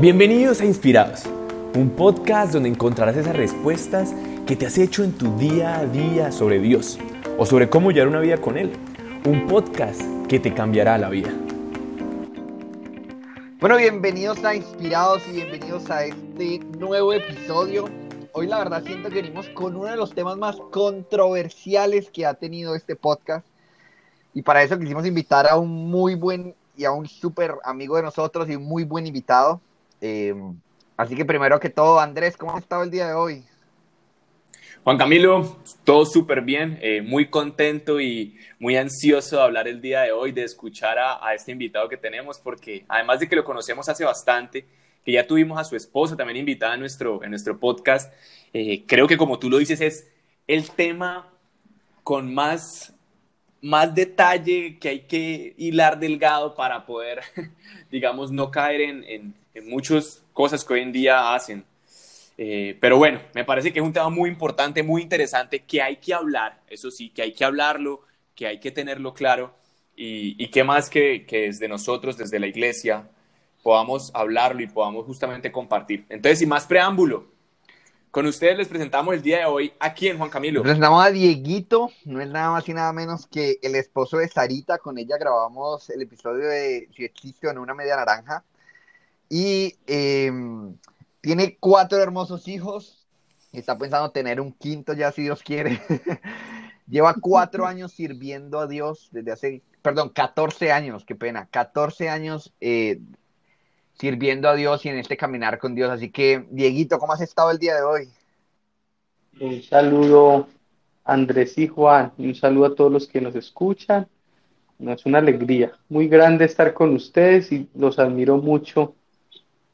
Bienvenidos a Inspirados, un podcast donde encontrarás esas respuestas que te has hecho en tu día a día sobre Dios o sobre cómo llevar una vida con Él. Un podcast que te cambiará la vida. Bueno, bienvenidos a Inspirados y bienvenidos a este nuevo episodio. Hoy la verdad siento que venimos con uno de los temas más controversiales que ha tenido este podcast. Y para eso quisimos invitar a un muy buen y a un súper amigo de nosotros y un muy buen invitado. Eh, así que primero que todo, Andrés, ¿cómo has estado el día de hoy? Juan Camilo, todo súper bien, eh, muy contento y muy ansioso de hablar el día de hoy, de escuchar a, este invitado que tenemos, porque además de que lo conocemos hace bastante, que ya tuvimos a su esposa también invitada en nuestro, en nuestro podcast, eh, creo que como tú lo dices es el tema con más, más detalle que hay que hilar delgado para poder, digamos, no caer en en muchas cosas que hoy en día hacen. Eh, pero bueno, me parece que es un tema muy importante, muy interesante, que hay que hablar, eso sí, que hay que hablarlo, que hay que tenerlo claro y, y qué más que, que desde nosotros, desde la iglesia, podamos hablarlo y podamos justamente compartir. Entonces, sin más preámbulo, con ustedes les presentamos el día de hoy a quién, Juan Camilo. presentamos a Dieguito, no es nada más y nada menos que el esposo de Sarita, con ella grabamos el episodio de Si existe o no una media naranja. Y em, tiene cuatro hermosos hijos. Está pensando tener un quinto ya, si Dios quiere. Lleva cuatro años sirviendo a Dios desde hace, perdón, 14 años, qué pena, 14 años eh, sirviendo a Dios y en este caminar con Dios. Así que, Dieguito, ¿cómo has estado el día de hoy? Un saludo, Andrés y Juan, y un saludo a todos los que nos escuchan. Es una alegría muy grande estar con ustedes y los admiro mucho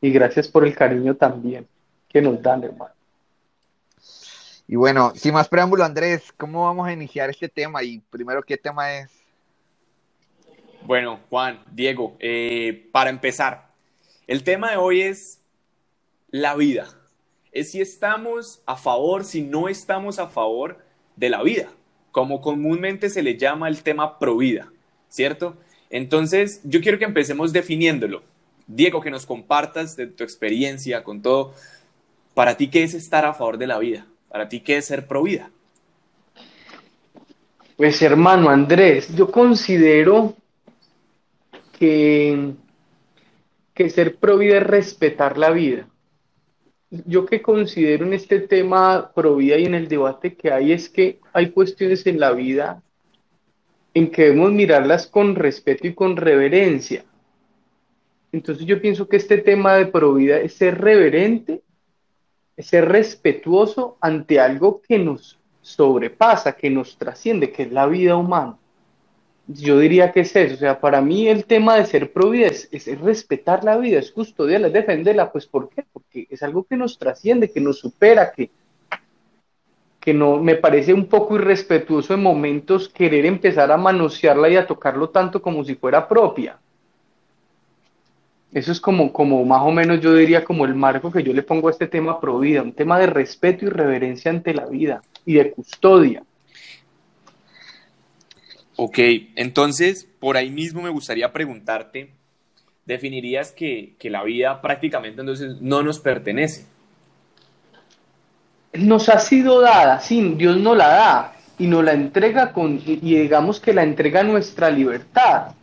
y gracias por el cariño también que nos dan, hermano. Y bueno, sin más preámbulo, Andrés, ¿cómo vamos a iniciar este tema? Y primero, ¿qué tema es? Bueno, Juan, Diego, eh, para empezar, el tema de hoy es la vida. Es si estamos a favor, si no estamos a favor de la vida, como comúnmente se le llama el tema pro vida, ¿cierto? Entonces, yo quiero que empecemos definiéndolo. Diego, que nos compartas de tu experiencia con todo. Para ti, ¿qué es estar a favor de la vida? Para ti, ¿qué es ser pro vida? Pues hermano Andrés, yo considero que, que ser pro vida es respetar la vida. Yo que considero en este tema pro vida y en el debate que hay es que hay cuestiones en la vida en que debemos mirarlas con respeto y con reverencia entonces yo pienso que este tema de provida es ser reverente, es ser respetuoso ante algo que nos sobrepasa, que nos trasciende, que es la vida humana. Yo diría que es eso, o sea, para mí el tema de ser provida es, es respetar la vida, es custodiarla, es defenderla, pues ¿por qué? Porque es algo que nos trasciende, que nos supera, que, que no me parece un poco irrespetuoso en momentos querer empezar a manosearla y a tocarlo tanto como si fuera propia. Eso es como, como más o menos yo diría como el marco que yo le pongo a este tema pro vida, un tema de respeto y reverencia ante la vida y de custodia. Ok, entonces por ahí mismo me gustaría preguntarte, ¿definirías que, que la vida prácticamente entonces no nos pertenece? Nos ha sido dada, sí, Dios nos la da y nos la entrega con, y digamos que la entrega nuestra libertad.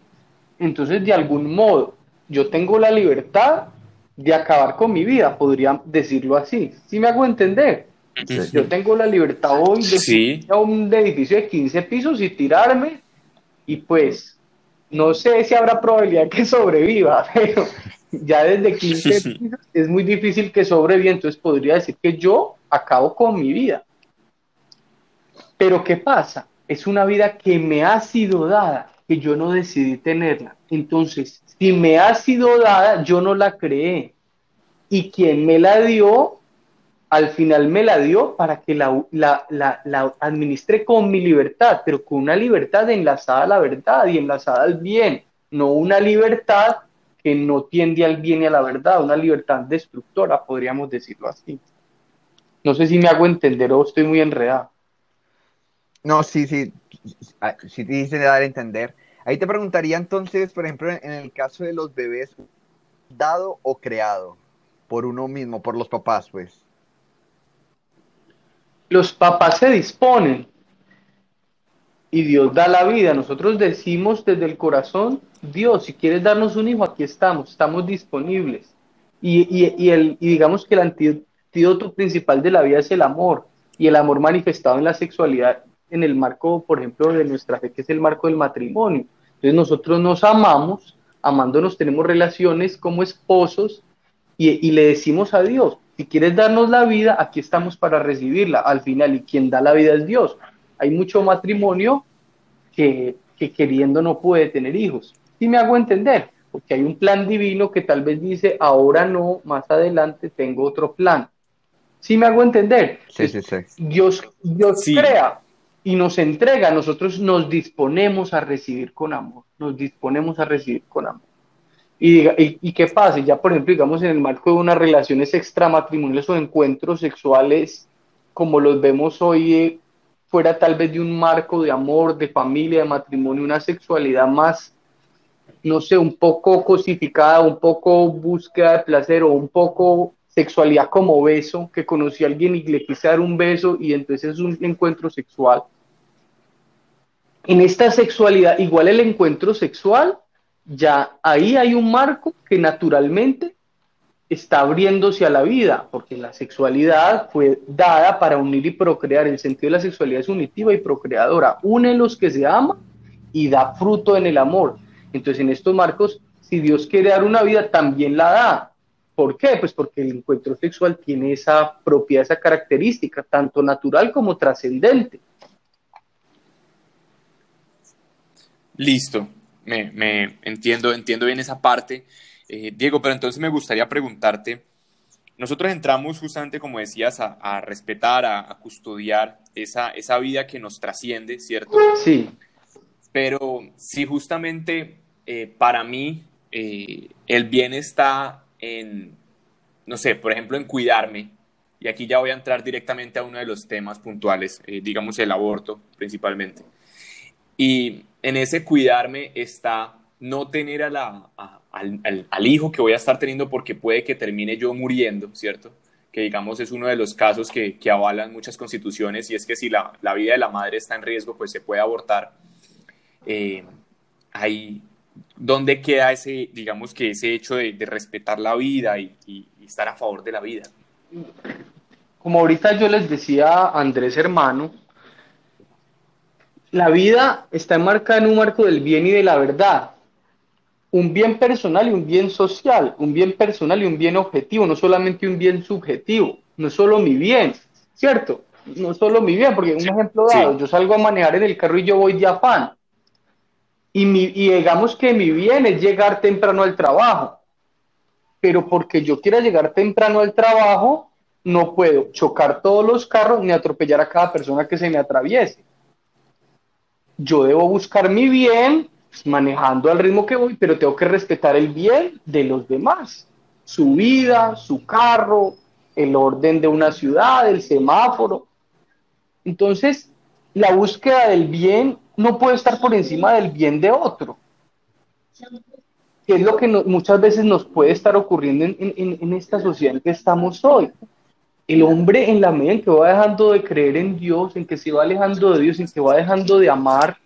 Entonces, de algún modo, yo tengo la libertad de acabar con mi vida, podría decirlo así. ¿Sí me hago entender? Yo tengo la libertad hoy de ir a un edificio de 15 pisos y tirarme y pues no sé si habrá probabilidad que sobreviva, pero ya desde 15 pisos es muy difícil que sobreviva, entonces podría decir que yo acabo con mi vida. Pero ¿qué pasa? Es una vida que me ha sido dada, que yo no decidí tenerla. Entonces, si me ha sido dada, yo no la creé. Y quien me la dio, al final me la dio para que la, la, administre con mi libertad, pero con una libertad enlazada a la verdad y enlazada al bien, no una libertad que no tiende al bien y a la verdad, una libertad destructora, podríamos decirlo así. No sé si me hago entender o estoy muy enredado. No, sí, sí, sí te dice dar a entender. Ahí te preguntaría entonces, por ejemplo, en el caso de los bebés, ¿dado o creado? por uno mismo, por los papás, pues? Los papás se disponen y Dios da la vida. Nosotros decimos desde el corazón, Dios, si quieres darnos un hijo, aquí estamos, estamos disponibles. Y, el, y digamos que el antídoto principal de la vida es el amor y el amor manifestado en la sexualidad en el marco, por ejemplo, de nuestra fe, que es el marco del matrimonio. Entonces nosotros nos amamos, amándonos tenemos relaciones como esposos y, y le decimos a Dios, si quieres darnos la vida, aquí estamos para recibirla al final y quien da la vida es Dios. Hay mucho matrimonio que, que queriendo no puede tener hijos. Y me hago entender, porque hay un plan divino que tal vez dice, ahora no, más adelante tengo otro plan. ¿Sí me hago entender? Sí, sí, sí. Dios, Dios crea y nos entrega, nosotros nos disponemos a recibir con amor, nos disponemos a recibir con amor. Y, y, qué pasa, ya por ejemplo, digamos en el marco de unas relaciones extramatrimoniales o encuentros sexuales, como los vemos hoy, eh, fuera tal vez de un marco de amor, de familia, de matrimonio, una sexualidad más, no sé, un poco cosificada, un poco búsqueda de placer o un poco sexualidad como beso, que conocí a alguien y le quise dar un beso y entonces es un encuentro sexual. En esta sexualidad, igual el encuentro sexual ya ahí hay un marco que naturalmente está abriéndose a la vida, porque la sexualidad fue dada para unir y procrear. El sentido de la sexualidad es unitiva y procreadora. Une los que se aman y da fruto en el amor. Entonces, en estos marcos, si Dios quiere dar una vida, también la da. ¿Por qué? Pues porque el encuentro sexual tiene esa propiedad, esa característica, tanto natural como trascendente. Listo me, entiendo, entiendo bien esa parte. Eh, Diego, pero entonces me gustaría preguntarte, nosotros entramos justamente, como decías, a, respetar, a, custodiar esa, esa vida que nos trasciende, ¿cierto? Sí. Pero si justamente eh, para mí eh, el bien está en, no sé, por ejemplo, en cuidarme, y aquí ya voy a entrar directamente a uno de los temas puntuales, digamos el aborto principalmente. Y en ese cuidarme está no tener a la, al, hijo que voy a estar teniendo porque puede que termine yo muriendo, ¿cierto? Que digamos es uno de los casos que, que avalan muchas constituciones y es que si la, la, vida de la madre está en riesgo, pues se puede abortar. Eh, ahí, ¿dónde queda ese, digamos que ese hecho de, respetar la vida y, y, estar a favor de la vida? Como ahorita yo les decía a Andrés hermano, la vida está enmarcada en un marco del bien y de la verdad. Un bien personal y un bien social, un bien personal y un bien objetivo, no solamente un bien subjetivo, no solo mi bien, ¿cierto? No solo mi bien, porque un ejemplo dado, yo salgo a manejar en el carro y yo voy de afán. Y, mi, y digamos que mi bien es llegar temprano al trabajo. Pero porque yo quiera llegar temprano al trabajo, no puedo chocar todos los carros ni atropellar a cada persona que se me atraviese yo debo buscar mi bien pues, manejando al ritmo que voy, pero tengo que respetar el bien de los demás, su vida, su carro, el orden de una ciudad, el semáforo. Entonces, la búsqueda del bien no puede estar por encima del bien de otro. Que es lo que muchas veces nos puede estar ocurriendo en, en esta sociedad en que estamos hoy el hombre en la medida en que va dejando de creer en Dios, en que se va alejando de Dios, en que va dejando de amar,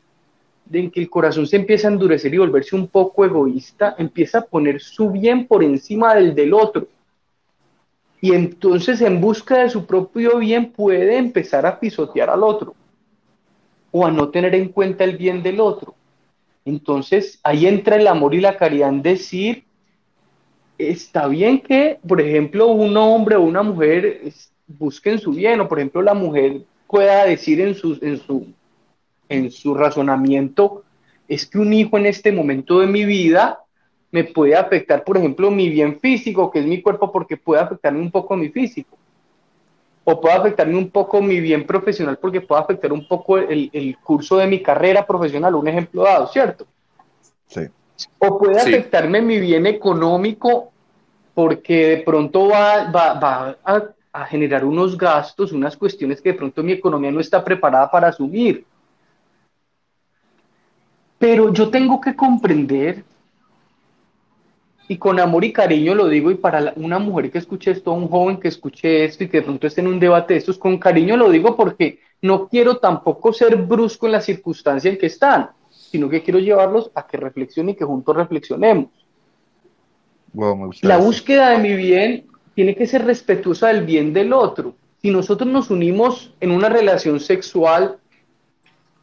en que el corazón se empieza a endurecer y volverse un poco egoísta, empieza a poner su bien por encima del del otro. Y entonces en busca de su propio bien puede empezar a pisotear al otro o a no tener en cuenta el bien del otro. Entonces ahí entra el amor y la caridad en decir, está bien que, por ejemplo, un hombre o una mujer busquen su bien, o por ejemplo la mujer pueda decir en su, en su, en su razonamiento, es que un hijo en este momento de mi vida me puede afectar, por ejemplo, mi bien físico, que es mi cuerpo, porque puede afectarme un poco mi físico. O puede afectarme un poco mi bien profesional, porque puede afectar un poco el, el curso de mi carrera profesional, un ejemplo dado, ¿cierto? Sí. O puede afectarme mi bien económico porque de pronto va, va, a, a, generar unos gastos, unas cuestiones que de pronto mi economía no está preparada para asumir. Pero yo tengo que comprender y con amor y cariño lo digo, y para una mujer que escuche esto, un joven que escuche esto y que de pronto esté en un debate de estos, con cariño lo digo porque no quiero tampoco ser brusco en la circunstancia en que están, sino que quiero llevarlos a que reflexionen y que juntos reflexionemos. la búsqueda de mi bien tiene que ser respetuosa del bien del otro. Si nosotros nos unimos en una relación sexual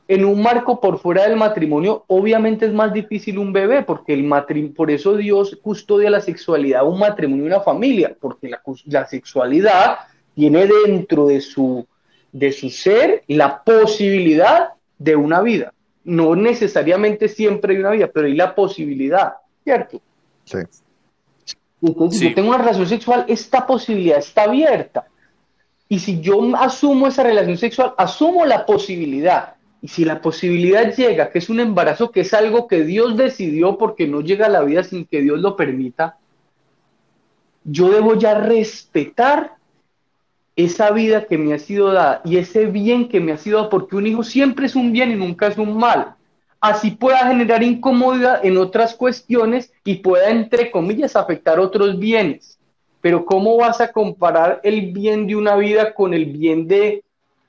en un marco por fuera del matrimonio, obviamente es más difícil un bebé, porque el matrimonio, por eso Dios custodia la sexualidad, un matrimonio y una familia, porque la, la, sexualidad tiene dentro de su, de su ser la posibilidad de una vida. No necesariamente siempre hay una vida, pero hay la posibilidad, ¿cierto? Sí. Entonces, si yo tengo una relación sexual, esta posibilidad está abierta. Y si yo asumo esa relación sexual, asumo la posibilidad y si la posibilidad llega, que es un embarazo, que es algo que Dios decidió porque no llega a la vida sin que Dios lo permita, yo debo ya respetar esa vida que me ha sido dada y ese bien que me ha sido dado, porque un hijo siempre es un bien y nunca es un mal. Así pueda generar incomodidad en otras cuestiones y pueda, entre comillas, afectar otros bienes. Pero ¿cómo vas a comparar el bien de una vida con el bien de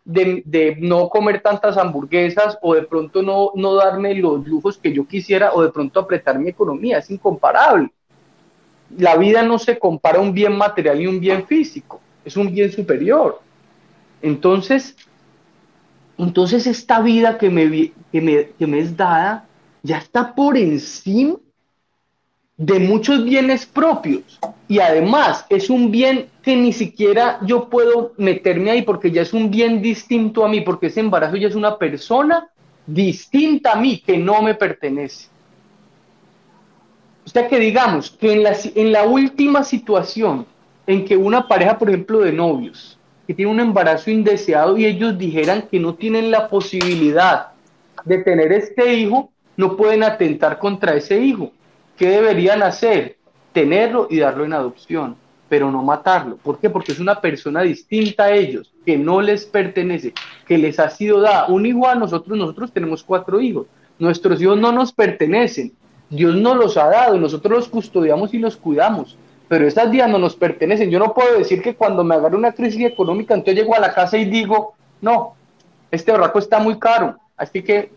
de, no comer tantas hamburguesas o de pronto no, no darme los lujos que yo quisiera o de pronto apretar mi economía. Es incomparable. La vida no se compara un bien material y un bien físico, es un bien superior. Entonces, entonces esta vida que me, que me, que me es dada ya está por encima de muchos bienes propios y además es un bien que ni siquiera yo puedo meterme ahí porque ya es un bien distinto a mí, porque ese embarazo ya es una persona distinta a mí que no me pertenece. O sea que digamos que en la, en la última situación en que una pareja, por ejemplo, de novios, que tiene un embarazo indeseado y ellos dijeran que no tienen la posibilidad de tener este hijo, no pueden atentar contra ese hijo ¿Qué deberían hacer? Tenerlo y darlo en adopción, pero no matarlo. ¿Por qué? Porque es una persona distinta a ellos, que no les pertenece, que les ha sido dada. Un hijo a nosotros, nosotros tenemos cuatro hijos. Nuestros hijos no nos pertenecen. Dios nos los ha dado, nosotros los custodiamos y los cuidamos, pero estas días no nos pertenecen. Yo no puedo decir que cuando me agarre una crisis económica, entonces llego a la casa y digo, no, este barraco está muy caro, así que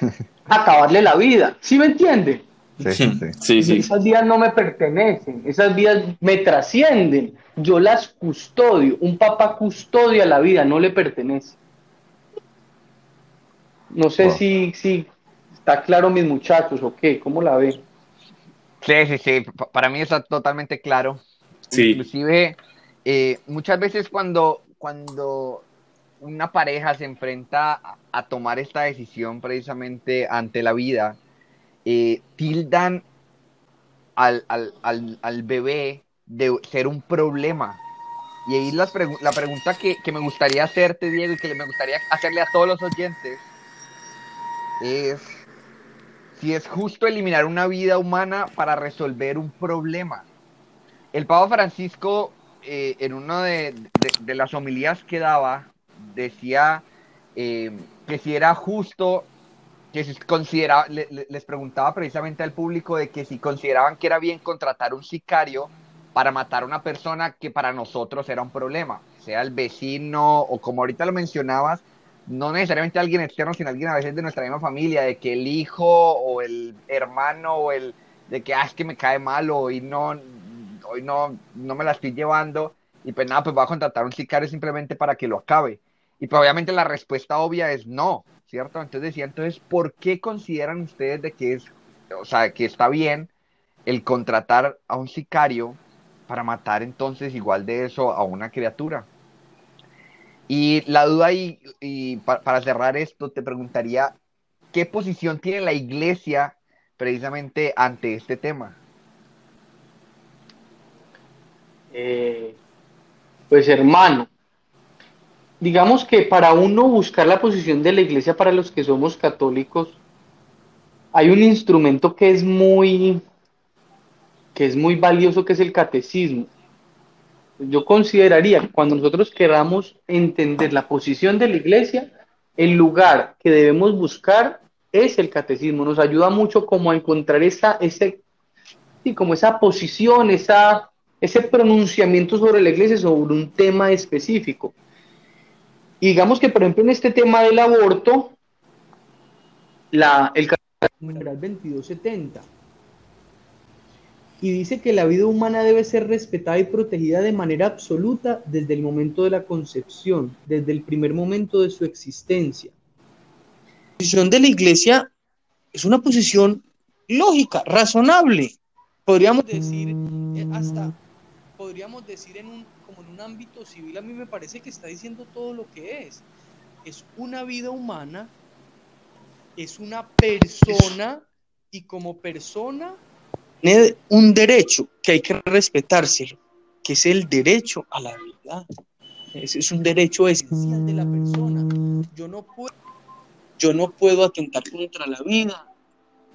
acabarle la vida. ¿Sí me entiende? Sí, sí, sí. Esas vidas no me pertenecen, esas vidas me trascienden. Yo las custodio. Un papá custodia la vida, no le pertenece. No sé si, si está claro, mis muchachos, o qué, ¿cómo la ven? Sí, sí, sí. Para mí está totalmente claro. Sí. Inclusive, eh, muchas veces cuando, cuando una pareja se enfrenta a, tomar esta decisión precisamente ante la vida, eh, tildan al, bebé de ser un problema. Y ahí la, la pregunta que, me gustaría hacerte, Diego, y que me gustaría hacerle a todos los oyentes, es si es justo eliminar una vida humana para resolver un problema. El Papa Francisco, eh, en una de, las homilías que daba, decía eh, que si era justo, que si consideraba, les preguntaba precisamente al público de que si consideraban que era bien contratar un sicario para matar a una persona que para nosotros era un problema, sea el vecino o como ahorita lo mencionabas, no necesariamente alguien externo, sino alguien a veces de nuestra misma familia, de que el hijo o el hermano o el de que ah, es que me cae mal hoy no, hoy no, no me la estoy llevando y pues nada, pues voy a contratar un sicario simplemente para que lo acabe. Y pues obviamente la respuesta obvia es no, ¿cierto? Entonces decía, entonces, ¿por qué consideran ustedes de que es, o sea, que está bien el contratar a un sicario para matar entonces igual de eso a una criatura? Y la duda y, y para cerrar esto, te preguntaría, ¿qué posición tiene la iglesia precisamente ante este tema? Eh, pues hermano, digamos que para uno buscar la posición de la iglesia para los que somos católicos, hay un instrumento que es muy que es muy valioso que es el catecismo. Yo consideraría que cuando nosotros queramos entender la posición de la iglesia, el lugar que debemos buscar es el catecismo. Nos ayuda mucho como a encontrar esa, ese, como esa posición, esa, ese pronunciamiento sobre la iglesia, sobre un tema específico. Y digamos que, por ejemplo, en este tema del aborto, la, el numeral 2270 y dice que la vida humana debe ser respetada y protegida de manera absoluta desde el momento de la concepción, desde el primer momento de su existencia. La posición de la iglesia es una posición lógica, razonable. Podríamos decir, eh, hasta, podríamos decir en un, como en un ámbito civil, a mí me parece que está diciendo todo lo que es. Es una vida humana, es una persona y como persona tiene un derecho que hay que respetárselo, que es el derecho a la vida. Ese es un derecho esencial de la persona. Yo no puedo, yo no puedo atentar contra la vida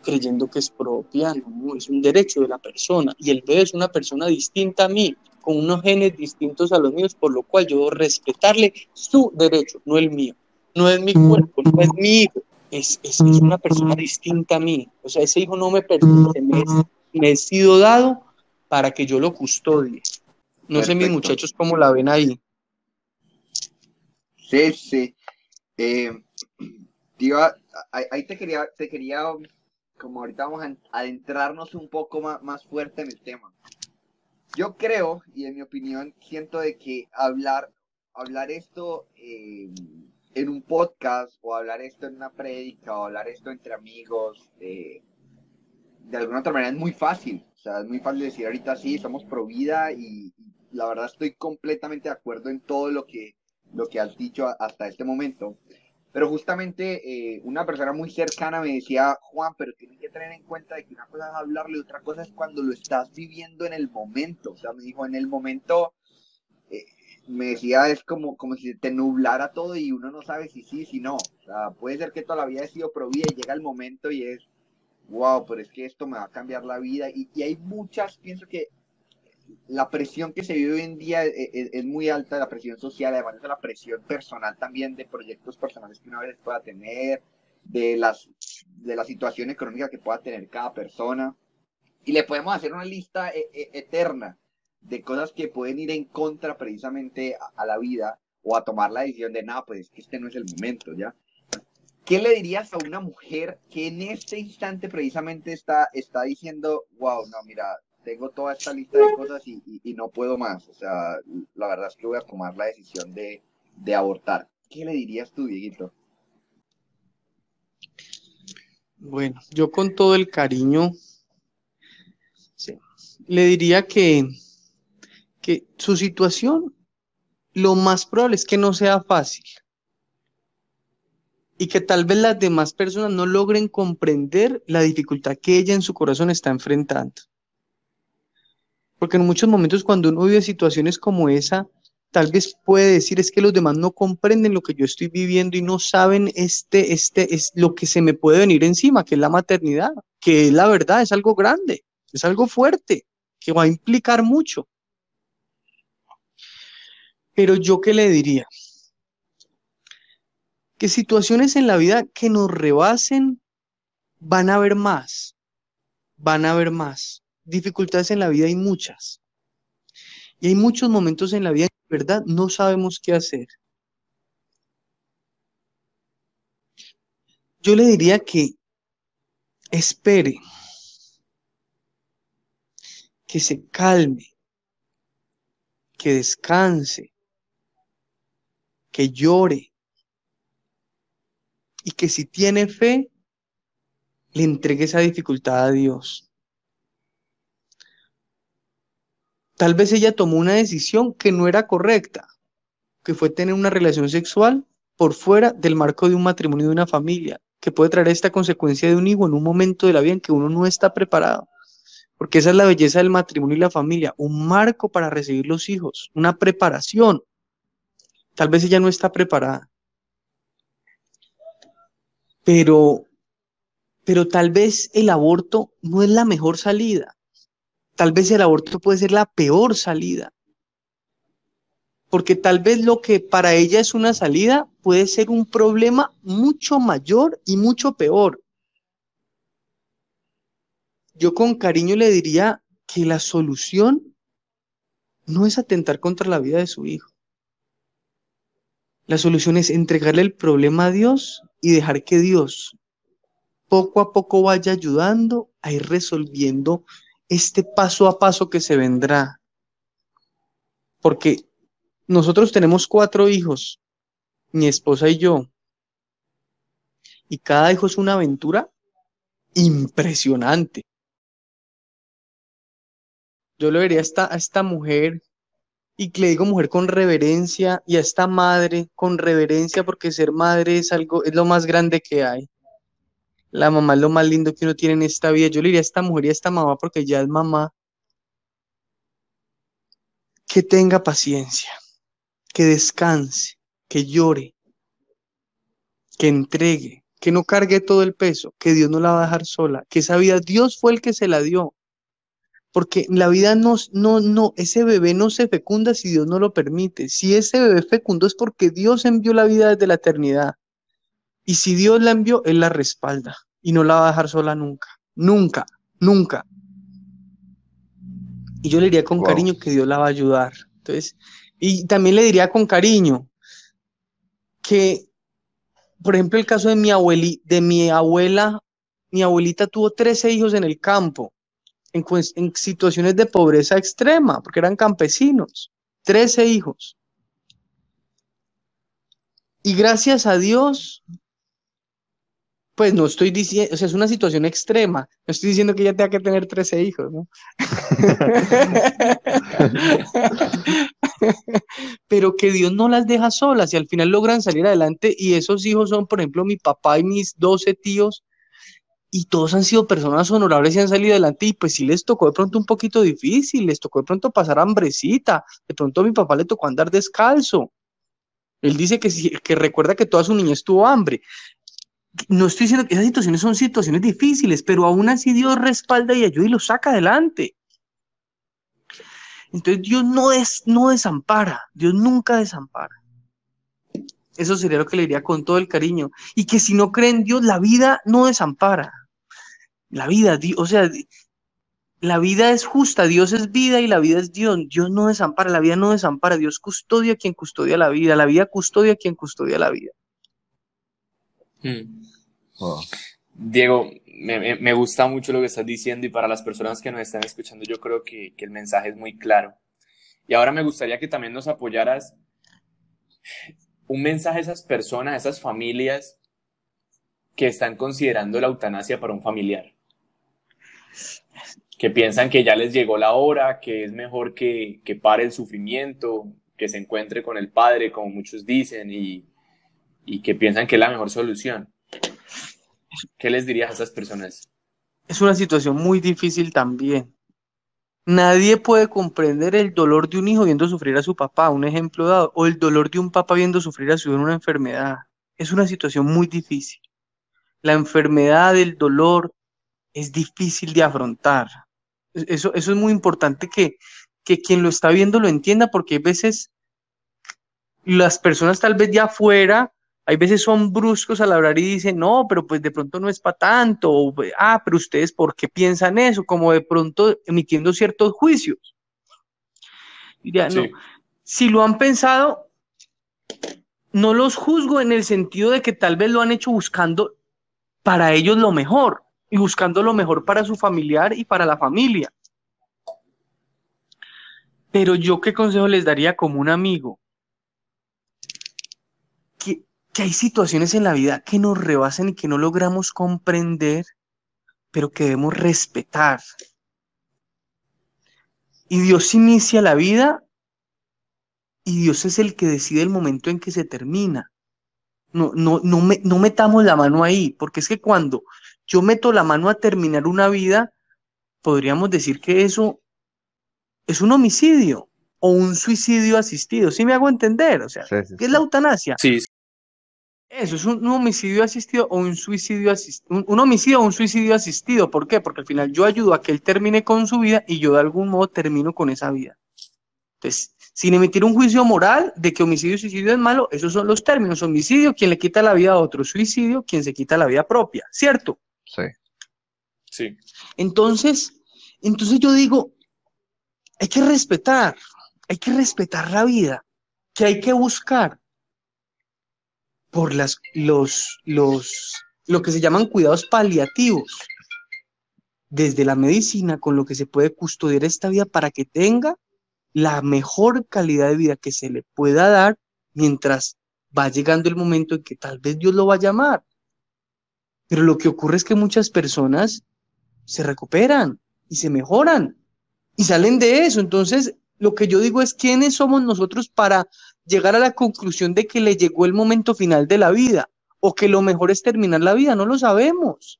creyendo que es propia, no, es un derecho de la persona. Y el bebé es una persona distinta a mí, con unos genes distintos a los míos, por lo cual yo debo respetarle su derecho, no el mío. No es mi cuerpo, no es mi hijo, es, es, es una persona distinta a mí. O sea, ese hijo no me pertenece, me he sido dado para que yo lo custodie. No sé mis muchachos cómo la ven ahí. Sí, sí. Eh, ahí te quería, te quería, como ahorita vamos a adentrarnos un poco más, más fuerte en el tema. Yo creo, y en mi opinión, siento de que hablar, hablar esto eh, en un podcast, o hablar esto en una prédica, o hablar esto entre amigos, eh, de alguna otra manera es muy fácil. O sea, es muy fácil decir ahorita sí, somos pro vida y, la verdad estoy completamente de acuerdo en todo lo que, lo que has dicho hasta este momento. Pero justamente eh, una persona muy cercana me decía, Juan, pero tienes que tener en cuenta de que una cosa es hablarle, otra cosa es cuando lo estás viviendo en el momento. O sea, me dijo, en el momento, eh, me decía, es como, como si te nublara todo y uno no sabe si sí, si no. O sea, puede ser que toda la sido pro vida y llega el momento y es, wow, pero es que esto me va a cambiar la vida. Y, hay muchas, pienso que la presión que se vive hoy en día es, muy alta, la presión social, además de la presión personal también de proyectos personales que una vez pueda tener, de, las, de la situación económica que pueda tener cada persona. Y le podemos hacer una lista e, eterna de cosas que pueden ir en contra precisamente a, a la vida o a tomar la decisión de, nada, pues este no es el momento, ¿ya? ¿Qué le dirías a una mujer que en este instante precisamente está, está diciendo, wow, no, mira, tengo toda esta lista de cosas y, no puedo más? O sea, la verdad es que voy a tomar la decisión de, abortar. ¿Qué le dirías tú, Dieguito? Bueno, yo con todo el cariño le diría que, que su situación lo más probable es que no sea fácil y que tal vez las demás personas no logren comprender la dificultad que ella en su corazón está enfrentando. Porque en muchos momentos cuando uno vive situaciones como esa, tal vez puede decir es que los demás no comprenden lo que yo estoy viviendo y no saben este, este es lo que se me puede venir encima, que es la maternidad, que es la verdad, es algo grande, es algo fuerte, que va a implicar mucho. Pero yo qué le diría? Que situaciones en la vida que nos rebasen van a haber más, van a haber más. Dificultades en la vida hay muchas. Y hay muchos momentos en la vida que de verdad no sabemos qué hacer. Yo le diría que espere, que se calme, que descanse, que llore, y que si tiene fe, le entregue esa dificultad a Dios. Tal vez ella tomó una decisión que no era correcta, que fue tener una relación sexual por fuera del marco de un matrimonio de una familia, que puede traer esta consecuencia de un hijo en un momento de la vida en que uno no está preparado. Porque esa es la belleza del matrimonio y la familia, un marco para recibir los hijos, una preparación. Tal vez ella no está preparada pero, pero tal vez el aborto no es la mejor salida. Tal vez el aborto puede ser la peor salida. Porque tal vez lo que para ella es una salida puede ser un problema mucho mayor y mucho peor. Yo con cariño le diría que la solución no es atentar contra la vida de su hijo. La solución es entregarle el problema a Dios y dejar que Dios poco a poco vaya ayudando a ir resolviendo este paso a paso que se vendrá. Porque nosotros tenemos cuatro hijos, mi esposa y yo, y cada hijo es una aventura impresionante. Yo le vería a esta, a esta mujer y le digo mujer con reverencia y a esta madre con reverencia porque ser madre es algo, es lo más grande que hay. La mamá es lo más lindo que uno tiene en esta vida. Yo le diría a esta mujer y a esta mamá porque ya es mamá. Que tenga paciencia, que descanse, que llore, que entregue, que no cargue todo el peso, que Dios no la va a dejar sola, que esa vida Dios fue el que se la dio. Porque la vida no, no, no, ese bebé no se fecunda si Dios no lo permite. Si ese bebé fecundo es porque Dios envió la vida desde la eternidad. Y si Dios la envió, Él la respalda y no la va a dejar sola nunca. Nunca, nunca. Y yo le diría con cariño que Dios la va a ayudar. Entonces, y también le diría con cariño que por ejemplo, el caso de mi, abueli, de mi abuela, mi abuelita tuvo 13 hijos en el campo, en, situaciones de pobreza extrema, porque eran campesinos, 13 hijos. Y gracias a Dios, pues no estoy diciendo, o sea, es una situación extrema. No estoy diciendo que ella tenga que tener 13 hijos, ¿no? Pero que Dios no las deja solas y al final logran salir adelante. Y esos hijos son, por ejemplo, mi papá y mis 12 tíos. Y todos han sido personas honorables y han salido adelante. Y pues sí les tocó de pronto un poquito difícil, les tocó de pronto pasar hambrecita. De pronto a mi papá le tocó andar descalzo. Él dice que, que recuerda que toda su niñez tuvo hambre no estoy diciendo que esas situaciones son situaciones difíciles, pero aún así Dios respalda y ayuda y lo saca adelante. Entonces Dios no, es, no desampara, Dios nunca desampara. Eso sería lo que le diría con todo el cariño. Y que si no creen en Dios, la vida no desampara. La vida, o sea, la vida es justa, Dios es vida y la vida es Dios. Dios no desampara, la vida no desampara. Dios custodia a quien custodia la vida, la vida custodia a quien custodia la vida. Hmm. Diego, me, gusta mucho lo que estás diciendo y para las personas que nos están escuchando yo creo que, el mensaje es muy claro. Y ahora me gustaría que también nos apoyaras un mensaje a esas personas, a esas familias que están considerando la eutanasia para un familiar. Que piensan que ya les llegó la hora, que es mejor que, que pare el sufrimiento, que se encuentre con el padre, como muchos dicen, y, y que piensan que es la mejor solución. ¿Qué les dirías a esas personas? Es una situación muy difícil también. Nadie puede comprender el dolor de un hijo viendo sufrir a su papá, un ejemplo dado, o el dolor de un papá viendo sufrir a su hijo en una enfermedad. Es una situación muy difícil. La enfermedad, el dolor, es difícil de afrontar. Eso, eso es muy importante que, que quien lo está viendo lo entienda, porque a veces las personas tal vez de afuera hay veces son bruscos al hablar y dicen, no, pero pues de pronto no es para tanto, o, ah, pero ustedes, ¿por qué piensan eso? Como de pronto emitiendo ciertos juicios. Diría, no, si lo han pensado, no los juzgo en el sentido de que tal vez lo han hecho buscando para ellos lo mejor y buscando lo mejor para su familiar y para la familia. Pero yo qué consejo les daría como un amigo, que hay situaciones en la vida que nos rebasan y que no logramos comprender, pero que debemos respetar. Y Dios inicia la vida y Dios es el que decide el momento en que se termina. No, no, no, me, no metamos la mano ahí, porque es que cuando yo meto la mano a terminar una vida, podríamos decir que eso es un homicidio o un suicidio asistido. ¿Sí me hago entender? O sea, ¿qué es la eutanasia? Sí, eso es un, homicidio asistido o un suicidio asistido. Un, homicidio o un suicidio asistido. ¿Por qué? Porque al final yo ayudo a que él termine con su vida y yo de algún modo termino con esa vida. Entonces, sin emitir un juicio moral de que homicidio y suicidio es malo, esos son los términos. Homicidio, quien le quita la vida a otro. Suicidio, quien se quita la vida propia. ¿Cierto? Sí. Sí. Entonces, entonces yo digo, hay que respetar, hay que respetar la vida, que hay que buscar por las, los, los, lo que se llaman cuidados paliativos, desde la medicina, con lo que se puede custodiar esta vida para que tenga la mejor calidad de vida que se le pueda dar mientras va llegando el momento en que tal vez Dios lo va a llamar. Pero lo que ocurre es que muchas personas se recuperan y se mejoran y salen de eso. Entonces, lo que yo digo es, ¿quiénes somos nosotros para llegar a la conclusión de que le llegó el momento final de la vida o que lo mejor es terminar la vida? No lo sabemos.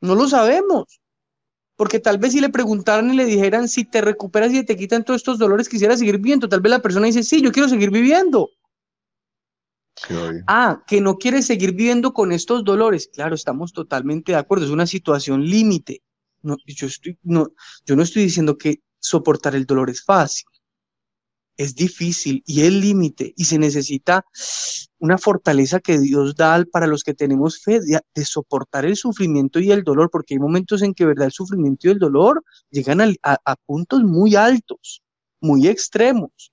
No lo sabemos. Porque tal vez si le preguntaran y le dijeran, si te recuperas y te quitan todos estos dolores, quisiera seguir viviendo. Tal vez la persona dice, sí, yo quiero seguir viviendo. ah, que no quiere seguir viviendo con estos dolores. Claro, estamos totalmente de acuerdo. Es una situación límite. No, yo, estoy, no, yo no estoy diciendo que soportar el dolor es fácil. Es difícil y es límite y se necesita una fortaleza que Dios da para los que tenemos fe de, soportar el sufrimiento y el dolor, porque hay momentos en que, verdad, el sufrimiento y el dolor llegan a, a puntos muy altos, muy extremos,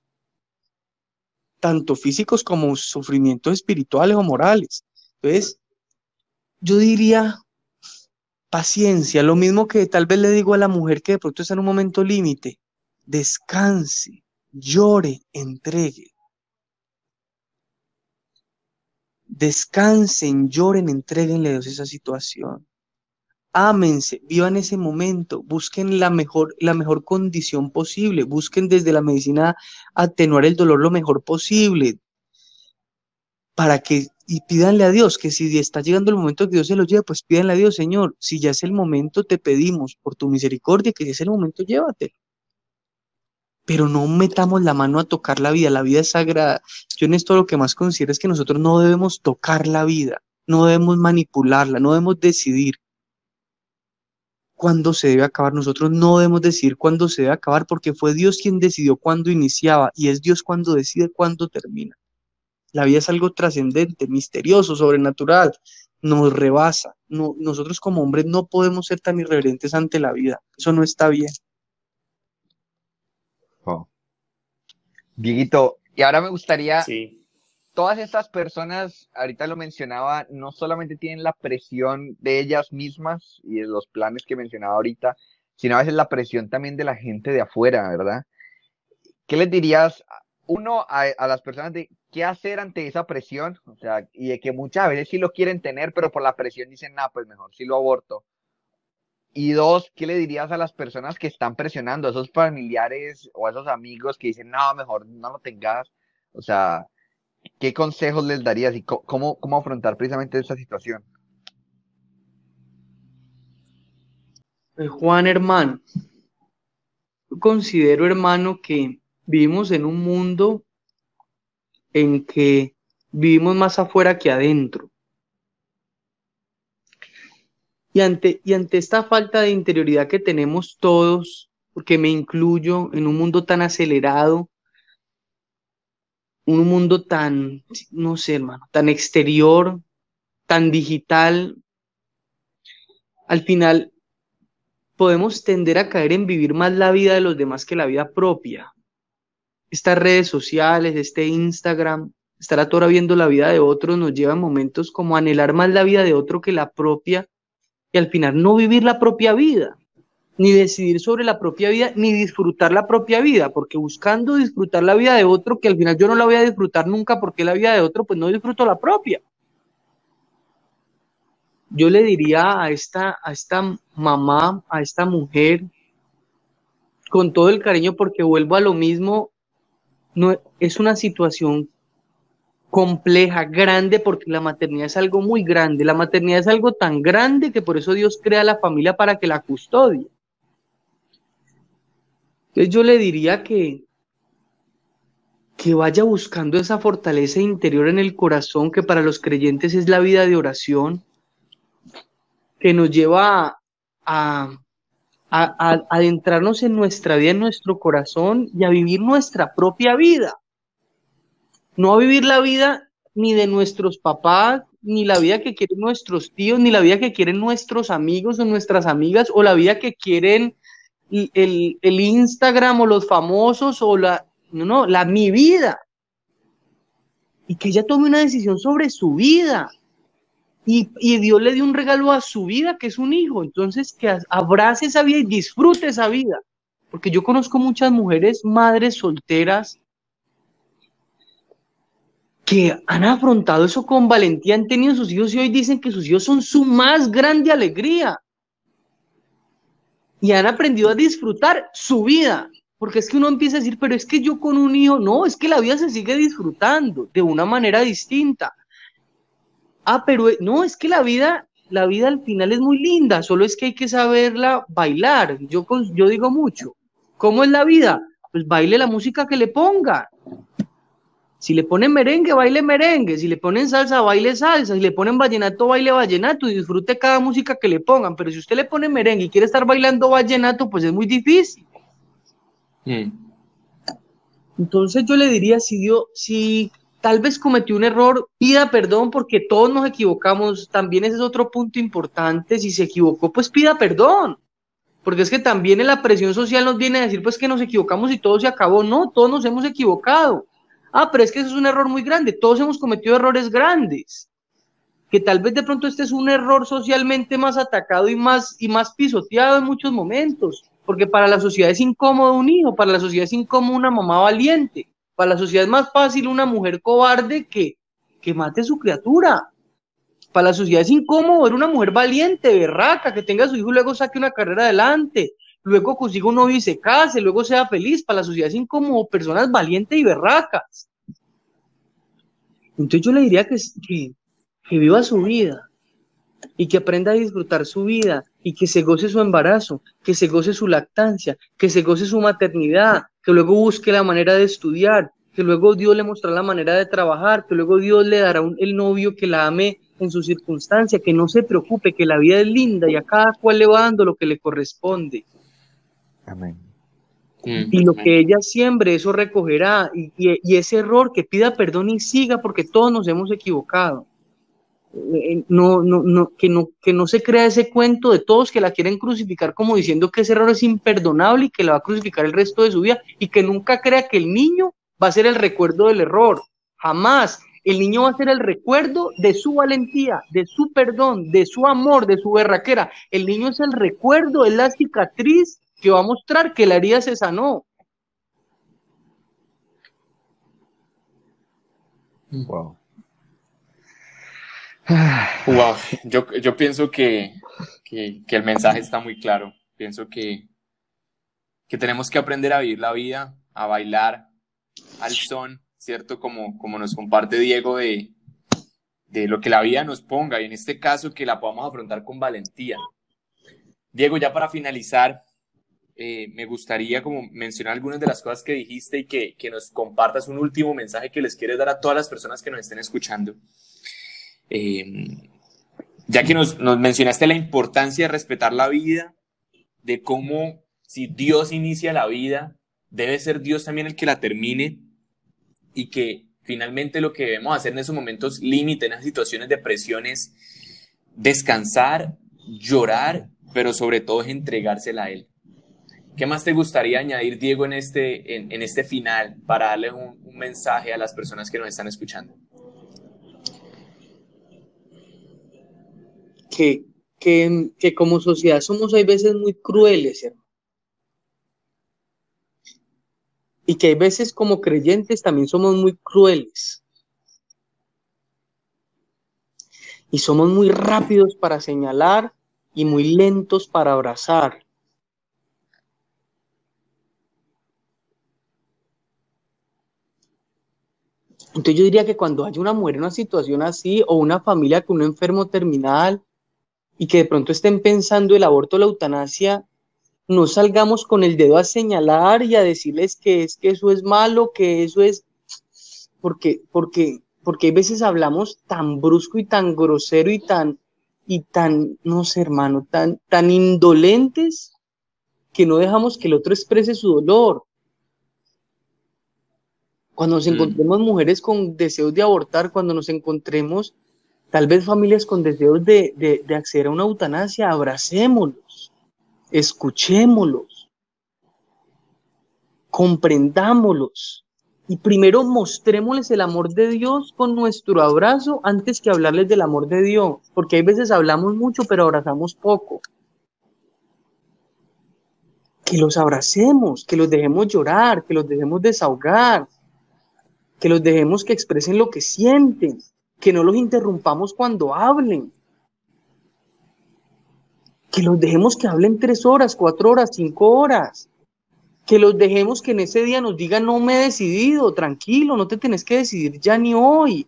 tanto físicos como sufrimientos espirituales o morales. Entonces, yo diría, paciencia, lo mismo que tal vez le digo a la mujer que de pronto está en un momento límite, descanse, llore, entregue. Descansen, lloren, entreguenle a Dios esa situación. Ámense, vivan ese momento, busquen la mejor, la mejor condición posible, busquen desde la medicina atenuar el dolor lo mejor posible, para que y pídanle a Dios que si está llegando el momento que Dios se lo lleve, pues pídanle a Dios, Señor, si ya es el momento, te pedimos por tu misericordia que si es el momento, llévate. Pero no metamos la mano a tocar la vida, la vida es sagrada. Yo en esto lo que más considero es que nosotros no debemos tocar la vida, no debemos manipularla, no debemos decidir cuándo se debe acabar. Nosotros no debemos decidir cuándo se debe acabar porque fue Dios quien decidió cuándo iniciaba y es Dios cuando decide cuándo termina. La vida es algo trascendente, misterioso, sobrenatural, nos rebasa. No, nosotros como hombres no podemos ser tan irreverentes ante la vida. Eso no está bien. Oh. Dieguito, y ahora me gustaría, sí. todas estas personas, ahorita lo mencionaba, no solamente tienen la presión de ellas mismas y de los planes que mencionaba ahorita, sino a veces la presión también de la gente de afuera, ¿verdad? ¿Qué les dirías, uno, a, a las personas de qué hacer ante esa presión, o sea, y de que muchas veces sí lo quieren tener, pero por la presión dicen, nah, pues mejor sí lo aborto. Y dos, ¿qué le dirías a las personas que están presionando, a esos familiares o a esos amigos que dicen, no, mejor no lo tengas? O sea, ¿qué consejos les darías y cómo, cómo afrontar precisamente esa situación? Eh, Juan, hermano, considero, hermano, que vivimos en un mundo en que vivimos más afuera que adentro. Y ante, y ante esta falta de interioridad que tenemos todos, porque me incluyo en un mundo tan acelerado, un mundo tan, no sé, hermano, tan exterior, tan digital, al final podemos tender a caer en vivir más la vida de los demás que la vida propia. Estas redes sociales, este Instagram, estar a toda viendo la vida de otros nos lleva a momentos como anhelar más la vida de otro que la propia y al final no vivir la propia vida, ni decidir sobre la propia vida, ni disfrutar la propia vida, porque buscando disfrutar la vida de otro, que al final yo no la voy a disfrutar nunca porque la vida de otro, pues no disfruto la propia. Yo le diría a esta, a esta mamá, a esta mujer, con todo el cariño, porque vuelvo a lo mismo, no, es una situación compleja, grande, porque la maternidad es algo muy grande. La maternidad es algo tan grande que por eso Dios crea la familia para que la custodie. Entonces yo le diría que, que vaya buscando esa fortaleza interior en el corazón, que para los creyentes es la vida de oración, que nos lleva a, a, adentrarnos en nuestra vida, en nuestro corazón y a vivir nuestra propia vida. No a vivir la vida ni de nuestros papás, ni la vida que quieren nuestros tíos, ni la vida que quieren nuestros amigos o nuestras amigas, o la vida que quieren el, el Instagram o los famosos o la, no, no, la mi vida. Y que ella tome una decisión sobre su vida. Y, y, Dios le dio un regalo a su vida, que es un hijo. Entonces, que abrace esa vida y disfrute esa vida. Porque yo conozco muchas mujeres, madres solteras, que han afrontado eso con valentía, han tenido sus hijos y hoy dicen que sus hijos son su más grande alegría. Y han aprendido a disfrutar su vida. Porque es que uno empieza a decir, pero es que yo con un hijo, no, es que la vida se sigue disfrutando de una manera distinta. Ah, pero no, es que la vida, la vida al final es muy linda, solo es que hay que saberla bailar. Yo, yo digo mucho, ¿cómo es la vida? Pues baile la música que le ponga. Si le ponen merengue, baile merengue. Si le ponen salsa, baile salsa. Si le ponen vallenato, baile vallenato. Y disfrute cada música que le pongan. Pero si usted le pone merengue y quiere estar bailando vallenato, pues es muy difícil. Mm. Entonces yo le diría, si Dios, si tal vez cometió un error, pida perdón porque todos nos equivocamos. También ese es otro punto importante. Si se equivocó, pues pida perdón. Porque es que también en la presión social nos viene a decir pues que nos equivocamos y todo se acabó. No, todos nos hemos equivocado. Ah, pero es que eso es un error muy grande. Todos hemos cometido errores grandes. Que tal vez de pronto este es un error socialmente más atacado y más, y más pisoteado en muchos momentos. Porque para la sociedad es incómodo un hijo, para la sociedad es incómodo una mamá valiente, para la sociedad es más fácil una mujer cobarde que, que mate a su criatura. Para la sociedad es incómodo ver una mujer valiente, berraca, que tenga a su hijo y luego saque una carrera adelante, luego consiga un novio y se case, luego sea feliz, para la sociedad sin como personas valientes y berracas. Entonces yo le diría que, que, viva su vida y que aprenda a disfrutar su vida y que se goce su embarazo, que se goce su lactancia, que se goce su maternidad, que luego busque la manera de estudiar, que luego Dios le mostrará la manera de trabajar, que luego Dios le dará un, el novio que la ame en su circunstancia, que no se preocupe, que la vida es linda y a cada cual le va dando lo que le corresponde. Amén. Mm, y lo que ella siembre, eso recogerá. Y, ese error, que pida perdón y siga, porque todos nos hemos equivocado. Eh, no, no, no, que, no, que no se crea ese cuento de todos que la quieren crucificar como diciendo que ese error es imperdonable y que la va a crucificar el resto de su vida y que nunca crea que el niño va a ser el recuerdo del error. Jamás. El niño va a ser el recuerdo de su valentía, de su perdón, de su amor, de su berraquera. El niño es el recuerdo, es la cicatriz que va a mostrar que la herida se sanó. Wow. Wow, yo, yo pienso que, que, el mensaje está muy claro. Pienso que, que tenemos que aprender a vivir la vida, a bailar al son, ¿cierto? Como, como nos comparte Diego de, de lo que la vida nos ponga y en este caso que la podamos afrontar con valentía. Diego, ya para finalizar, eh, me gustaría como mencionar algunas de las cosas que dijiste y que, que, nos compartas un último mensaje que les quieres dar a todas las personas que nos estén escuchando. Eh, ya que nos, mencionaste la importancia de respetar la vida, de cómo si Dios inicia la vida, debe ser Dios también el que la termine y que finalmente lo que debemos hacer en esos momentos límite, en esas situaciones de presión es descansar, llorar, pero sobre todo es entregársela a Él ¿Qué más te gustaría añadir, Diego, en este, en, este final para darle un, mensaje a las personas que nos están escuchando? Que, que, como sociedad somos hay veces muy crueles, hermano. Y que hay veces como creyentes también somos muy crueles. Y somos muy rápidos para señalar y muy lentos para abrazar. Entonces yo diría que cuando haya una mujer en una situación así o una familia con un enfermo terminal y que de pronto estén pensando el aborto o la eutanasia, no salgamos con el dedo a señalar y a decirles que es que eso es malo, que eso es porque porque porque hay veces hablamos tan brusco y tan grosero y tan y tan no sé, hermano, tan tan indolentes que no dejamos que el otro exprese su dolor. Cuando nos mm. encontremos mujeres con deseos de abortar, cuando nos encontremos tal vez familias con deseos de, acceder a una eutanasia, abracémoslos, escuchémoslos, comprendámoslos y primero mostrémosles el amor de Dios con nuestro abrazo antes que hablarles del amor de Dios, porque hay veces hablamos mucho pero abrazamos poco. Que los abracemos, que los dejemos llorar, que los dejemos desahogar, que los dejemos que expresen lo que sienten, que no los interrumpamos cuando hablen, que los dejemos que hablen tres horas, cuatro horas, cinco horas, que los dejemos que en ese día nos digan no me he decidido, tranquilo, no te tenés que decidir ya ni hoy,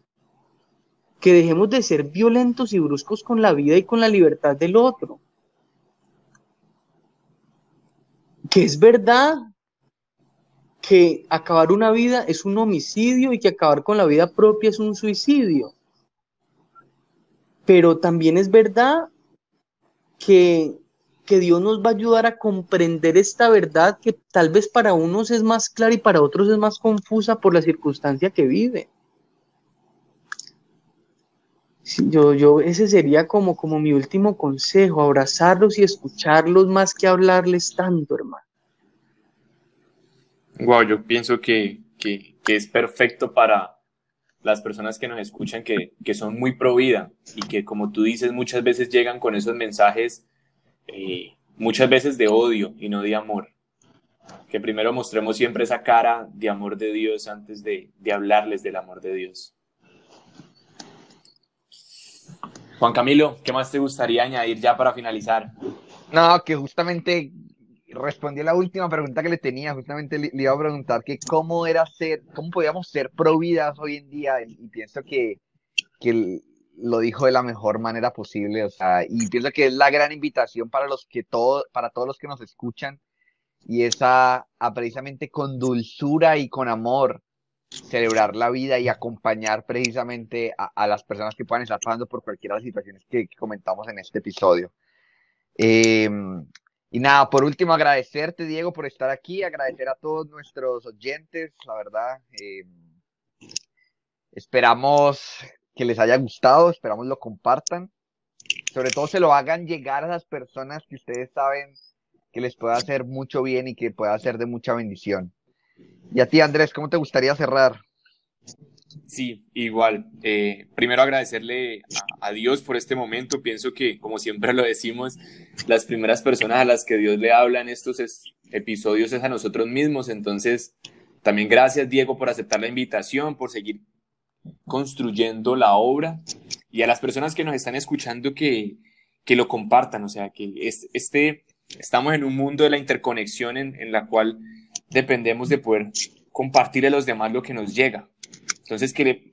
que dejemos de ser violentos y bruscos con la vida y con la libertad del otro. Que es verdad que acabar una vida es un homicidio y que acabar con la vida propia es un suicidio. Pero también es verdad que, que Dios nos va a ayudar a comprender esta verdad que tal vez para unos es más clara y para otros es más confusa por la circunstancia que vive. yo, yo, ese sería como, como mi último consejo, abrazarlos y escucharlos más que hablarles tanto, hermano. Wow, yo pienso que, que, es perfecto para las personas que nos escuchan, que, que, son muy pro vida y que, como tú dices, muchas veces llegan con esos mensajes, eh, muchas veces de odio y no de amor. Que primero mostremos siempre esa cara de amor de Dios antes de, de hablarles del amor de Dios. Juan Camilo, ¿qué más te gustaría añadir ya para finalizar? No, que justamente respondió la última pregunta que le tenía, justamente le, iba a preguntar que cómo era ser, cómo podíamos ser pro vidas hoy en día, y pienso que, que lo dijo de la mejor manera posible, o sea, y pienso que es la gran invitación para los que todo, para todos los que nos escuchan, y esa a, precisamente con dulzura y con amor celebrar la vida y acompañar precisamente a, las personas que puedan estar pasando por cualquiera de las situaciones que, comentamos en este episodio. Eh, y nada, por último, agradecerte, Diego, por estar aquí, agradecer a todos nuestros oyentes, la verdad. Eh, esperamos que les haya gustado, esperamos lo compartan. Sobre todo se lo hagan llegar a las personas que ustedes saben que les pueda hacer mucho bien y que pueda ser de mucha bendición. Y a ti, Andrés, ¿cómo te gustaría cerrar? Sí, igual. Eh, primero agradecerle a, Dios por este momento. Pienso que, como siempre lo decimos, las primeras personas a las que Dios le habla en estos episodios es a nosotros mismos. Entonces, también gracias, Diego, por aceptar la invitación, por seguir construyendo la obra y a las personas que nos están escuchando que, que lo compartan. O sea, que este, estamos en un mundo de la interconexión en, en la cual dependemos de poder compartir a los demás lo que nos llega entonces, que,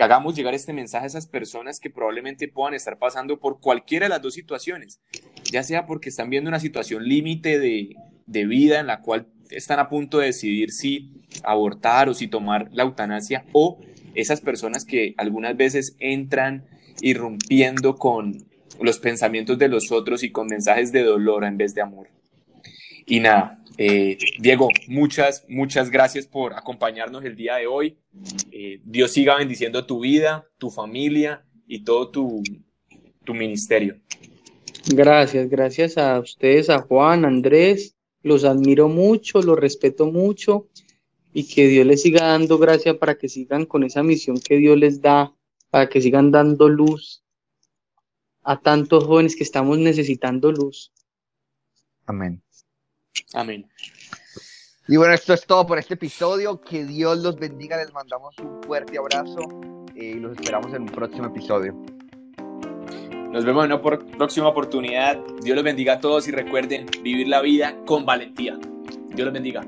hagamos llegar este mensaje a esas personas que probablemente puedan estar pasando por cualquiera de las dos situaciones, ya sea porque están viendo una situación límite de, de vida en la cual están a punto de decidir si abortar o si tomar la eutanasia, o esas personas que algunas veces entran irrumpiendo con los pensamientos de los otros y con mensajes de dolor en vez de amor. Y nada, eh, Diego, muchas, muchas gracias por acompañarnos el día de hoy. Eh, Dios siga bendiciendo tu vida, tu familia y todo tu, tu ministerio. Gracias, gracias a ustedes, a Juan, Andrés. Los admiro mucho, los respeto mucho y que Dios les siga dando gracia para que sigan con esa misión que Dios les da, para que sigan dando luz a tantos jóvenes que estamos necesitando luz. Amén. Amén. Y bueno, esto es todo por este episodio. Que Dios los bendiga. Les mandamos un fuerte abrazo eh, y los esperamos en un próximo episodio. Nos vemos en una próxima oportunidad. Dios los bendiga a todos y recuerden vivir la vida con valentía. Dios los bendiga.